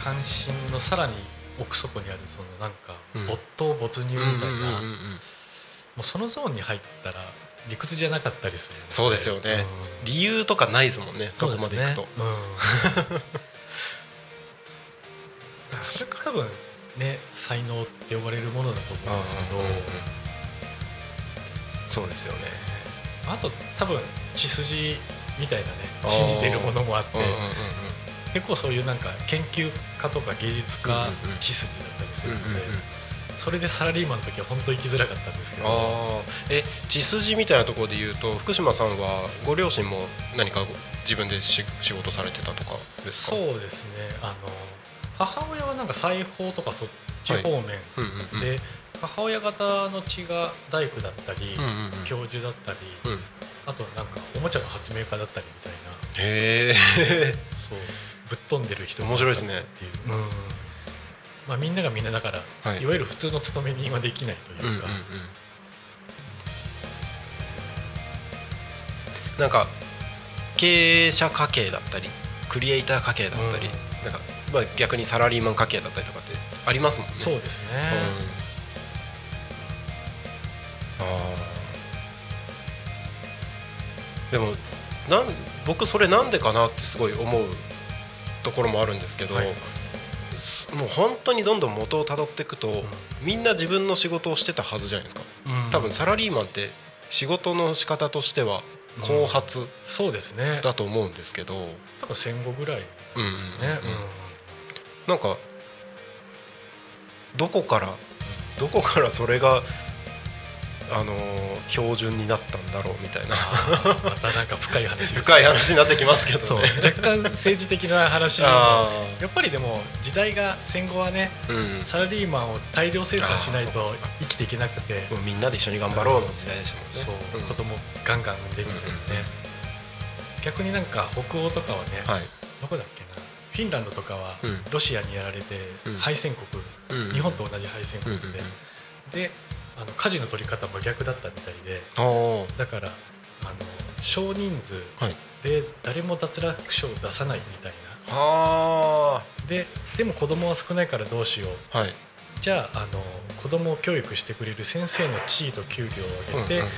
関心のさらに奥底にあるそのなんかうん。没頭没入みたいな、もうそのゾーンに入ったら理屈じゃなかったりするので。そうですよね。うん。理由とかないですもんねそこまでいくと、ね。うん、それが多分ね才能って呼ばれるものだと思うんですけど、うんそうですよね。あと多分血筋みたいなね信じているものもあって、うんうんうん結構そういうなんか研究家とか芸術家血筋だったりするので、うんうんうんそれでサラリーマンの時は本当行きづらかったんですけど。ああえ血筋みたいなところで言うと福島さんはご両親も何か自分でし仕事されてたとかですか？そうですね。あの母親はなんか裁縫とかそっち方面、うんうんうん。で母親方の血が大工だったり、うんうんうん。教授だったり、うん。あとなんかおもちゃの発明家だったりみたいな。へえそう。ぶっ飛んでる人が面白いですね。っていう、うんまあ、みんながみんなだから、はい。い、わゆる普通の勤め人はできないというか、なんか経営者家系だったりクリエイター家系だったり、うん。なんかまあ逆にサラリーマン家系だったりとかってありますもんね。そうですね、うん、あー。でもなん僕それなんでかなってすごい思うところもあるんですけど、はい。すもう本当にどんどん元をたどっていくと、みんな自分の仕事をしてたはずじゃないですか。うん。多分サラリーマンって仕事の仕方としては後発そうですね。だと思うんですけど、多分戦後ぐらいうんうんですね、うん。うん。なんかどこからどこからそれがあのー標準になったんだろうみたいな。またなんか深い話です深い話になってきますけどね。若干政治的な話やあっぱりでも時代が戦後はねーうん。サラリーマンを大量生産しないと生きていけなくてみんなで一緒に頑張ろうの時代でしたもんね。そう、ん。子供ガンガン産んでみたいなね、逆になんか北欧とかはね、はい。どこだっけな？フィンランドとかはうん。ロシアにやられてうん。敗戦国、うん。日本と同じ敗戦国で、うんうんうん。であの舵の取り方も逆だったみたいでだからあの少人数はい。で誰も脱落者を出さないみたいな。はででも子供は少ないからどうしよう。あはい。じゃああの子供を教育してくれる先生の地位と給料を上げて、うんうん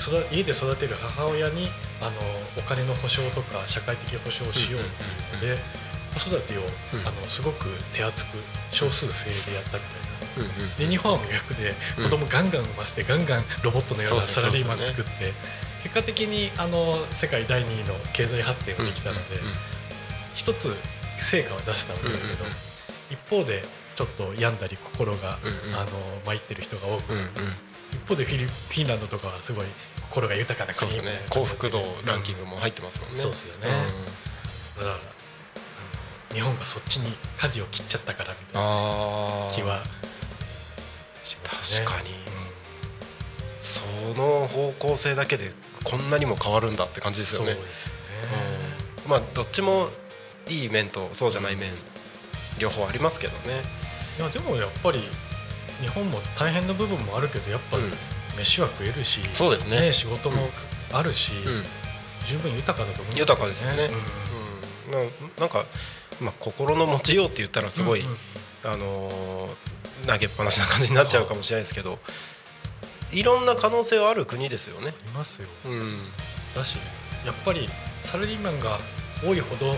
育家で育てる母親にあのお金の保障とか社会的保障をしよう。っていうので、子育てを、うん。あのすごく手厚く少数制でやったみたいな。で日本は逆でうん。子供ガンガン産ませてガンガンロボットのようなサラリーマン作って結果的にあの世界第2位の経済発展ができたので一つ成果は出せたわけだけど一方でちょっと病んだり心があの参ってる人が多く一方でフィリフィンランドとかはすごい心が豊かな国。みたいな幸福度ランキングも入ってますもんね。そうですよね。だから日本がそっちに舵を切っちゃったからみたいな気はしますね確かに。その方向性だけでこんなにも変わるんだって感じですよね。ね。うん。まあどっちもいい面とそうじゃない面両方ありますけどね。いやでもやっぱり日本も大変な部分もあるけどやっぱうん。飯は食えるし、そうですね。ね仕事もあるし、うん。十分豊かだと思います豊かですよね。うん。うん。ななんか、まあ、心の持ちようって言ったらすごい、うんうん。あのー投げっぱなしな感じになっちゃうかもしれないですけどいろんな可能性はある国ですよね。いますよ。うん。うんだしやっぱりサラリーマンが多いほど、うん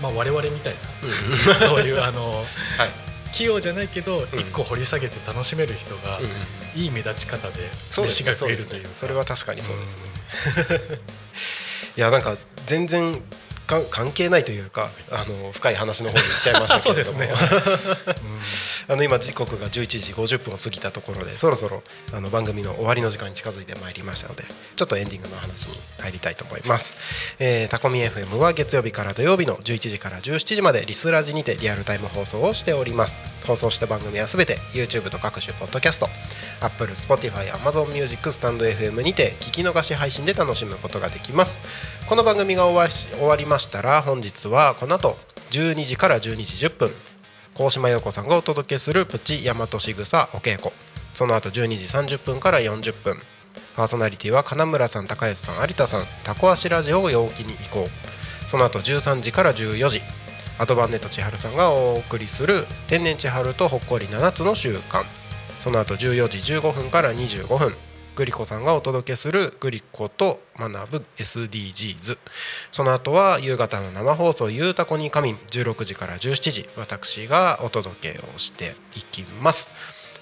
まあ、我々みたいうんなそういうあの はい。器用じゃないけどん。一個掘り下げて楽しめる人が、うんうんいい目立ち方で飯が食えるというか。それは確かにそうですね。いやなんか全然か関係ないというかあの深い話の方に行っちゃいましたけれども。ね。あの今時刻が11時50分を過ぎたところでそろそろあの番組の終わりの時間に近づいてまいりましたのでちょっとエンディングの話に入りたいと思います、えー、タコミ FM は月曜日から土曜日の11時から17時までリスラジにてリアルタイム放送をしております。放送した番組はすべて YouTube と各種ポッドキャスト Apple、Spotify、Amazon Music、スタンド FM にて聞き逃し配信で楽しむことができますこの番組が終わり終わりましたら本日はこの後12時から12時10分高島陽子さんがお届けするプチ大和しぐさお稽古。その後12時30分から40分パーソナリティは金村さん高安さん有田さんタコ足ラジオを陽気に行こう。その後13時から14時アドバンネット千春さんがお送りする天然千春とほっこり7つの習慣。その後14時15分から25分グリコさんがお届けするグリコと学ぶ SDGs その後は夕方の生放送「ゆうたこに仮眠」16時から17時私がお届けをしていきます。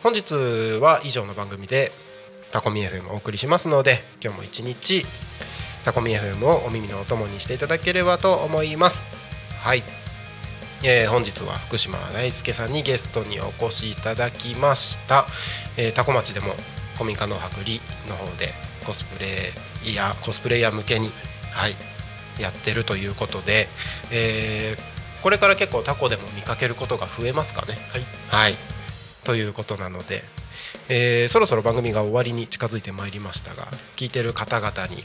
本日は以上の番組でタコミ FM をお送りしますので今日も一日タコミ FM をお耳のお供にしていただければと思います。はい。えー本日は福島大輔さんにゲストにお越しいただきました、えー、タコ町でも古民家農泊里の方でコスプレイヤーコスプレイヤー向けに、はい、やってるということで、えーこれから結構タコでも見かけることが増えますかね？はい。はい。ということなので、えーそろそろ番組が終わりに近づいてまいりましたが聞いてる方々に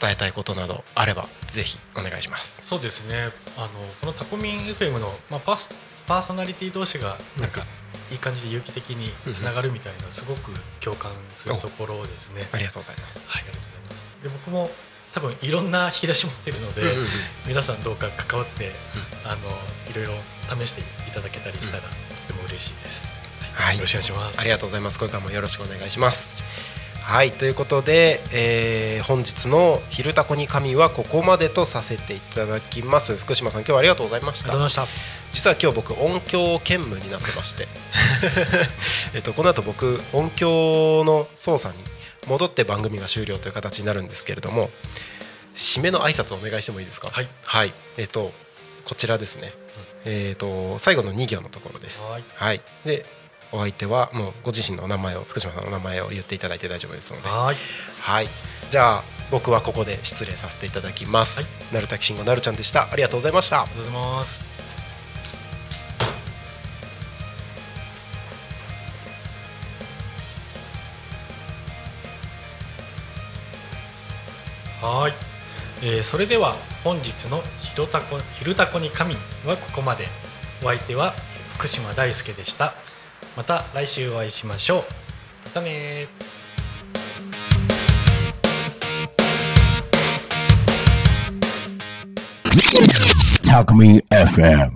伝えたいことなどあればぜひお願いします。そうですね。あのこのタコミン FM の、まあ、パースパーソナリティ同士がなんかいい感じで有機的につながるみたいなすごく共感するところですね。ありがとうございます。はい、ありがとうございます。で僕も多分いろんな引き出し持ってるので、うん。うんうん皆さんどうか関わって、あのいろいろ試していただけたりしたら、とても嬉しいです。はいよろしくお願いします。ありがとうございます。これからもよろしくお願いしますはいということで、えー本日の「昼タコに神」はここまでとさせていただきます。福島さん今日はありがとうございました。実は今日僕音響兼務になってまして。えっとこの後僕音響の操作に戻って番組が終了という形になるんですけれども締めの挨拶をお願いしてもいいですか？はい。はい。えっとこちらですね、えっと最後の2行のところです。た。はい、はい。でお相手はもうご自身のお名前を福島さんのお名前を言っていただいて大丈夫ですので。はい、はい。じゃあ僕はここで失礼させていただきます、はい。なるたきしんごなるちゃんでした。ありがとうございました。ありがとうございます。はい、えーそれでは本日のひろたこ「ひるたこに神」はここまで。お相手は福島大輔でしたまた来週お会いしましょうまたねー Talk Me FM.